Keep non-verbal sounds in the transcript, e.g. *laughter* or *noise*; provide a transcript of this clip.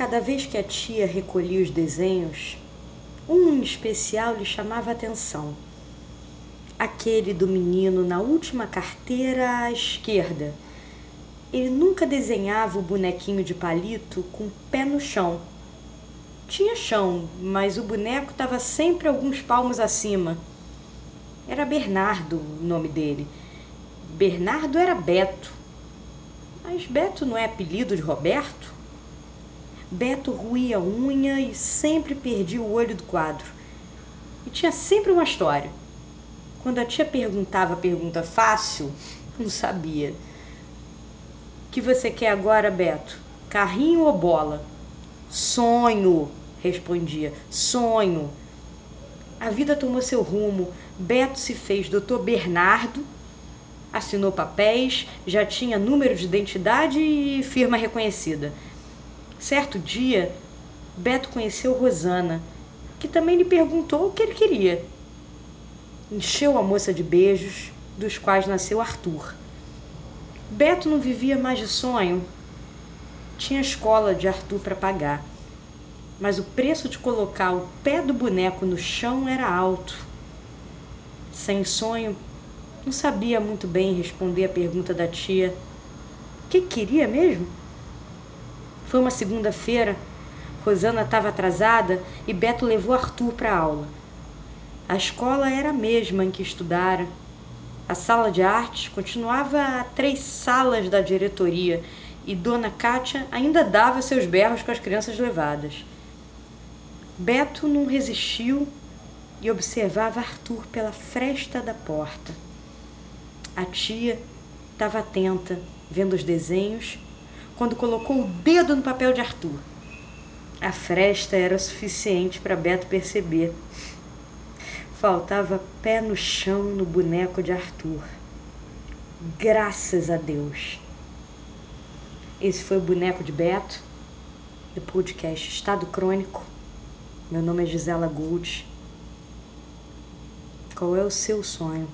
Cada vez que a tia recolhia os desenhos, um em especial lhe chamava a atenção. Aquele do menino na última carteira à esquerda. Ele nunca desenhava o bonequinho de palito com o pé no chão. Tinha chão, mas o boneco estava sempre alguns palmos acima. Era Bernardo o nome dele. Bernardo era Beto. Mas Beto não é apelido de Roberto? Beto ruía a unha e sempre perdia o olho do quadro. E tinha sempre uma história. Quando a tia perguntava a pergunta fácil, *laughs* não sabia. O que você quer agora, Beto? Carrinho ou bola? Sonho, respondia. Sonho. A vida tomou seu rumo. Beto se fez doutor Bernardo, assinou papéis, já tinha número de identidade e firma reconhecida. Certo dia, Beto conheceu Rosana, que também lhe perguntou o que ele queria. Encheu a moça de beijos, dos quais nasceu Arthur. Beto não vivia mais de sonho. Tinha escola de Arthur para pagar. Mas o preço de colocar o pé do boneco no chão era alto. Sem sonho, não sabia muito bem responder a pergunta da tia. O que queria mesmo? Foi uma segunda-feira. Rosana estava atrasada e Beto levou Arthur para aula. A escola era a mesma em que estudara. A sala de artes continuava a três salas da diretoria e Dona Cátia ainda dava seus berros com as crianças levadas. Beto não resistiu e observava Arthur pela fresta da porta. A tia estava atenta, vendo os desenhos quando colocou o dedo no papel de Arthur. A fresta era suficiente para Beto perceber. Faltava pé no chão no boneco de Arthur. Graças a Deus. Esse foi o boneco de Beto, do podcast Estado Crônico. Meu nome é Gisela Gould. Qual é o seu sonho?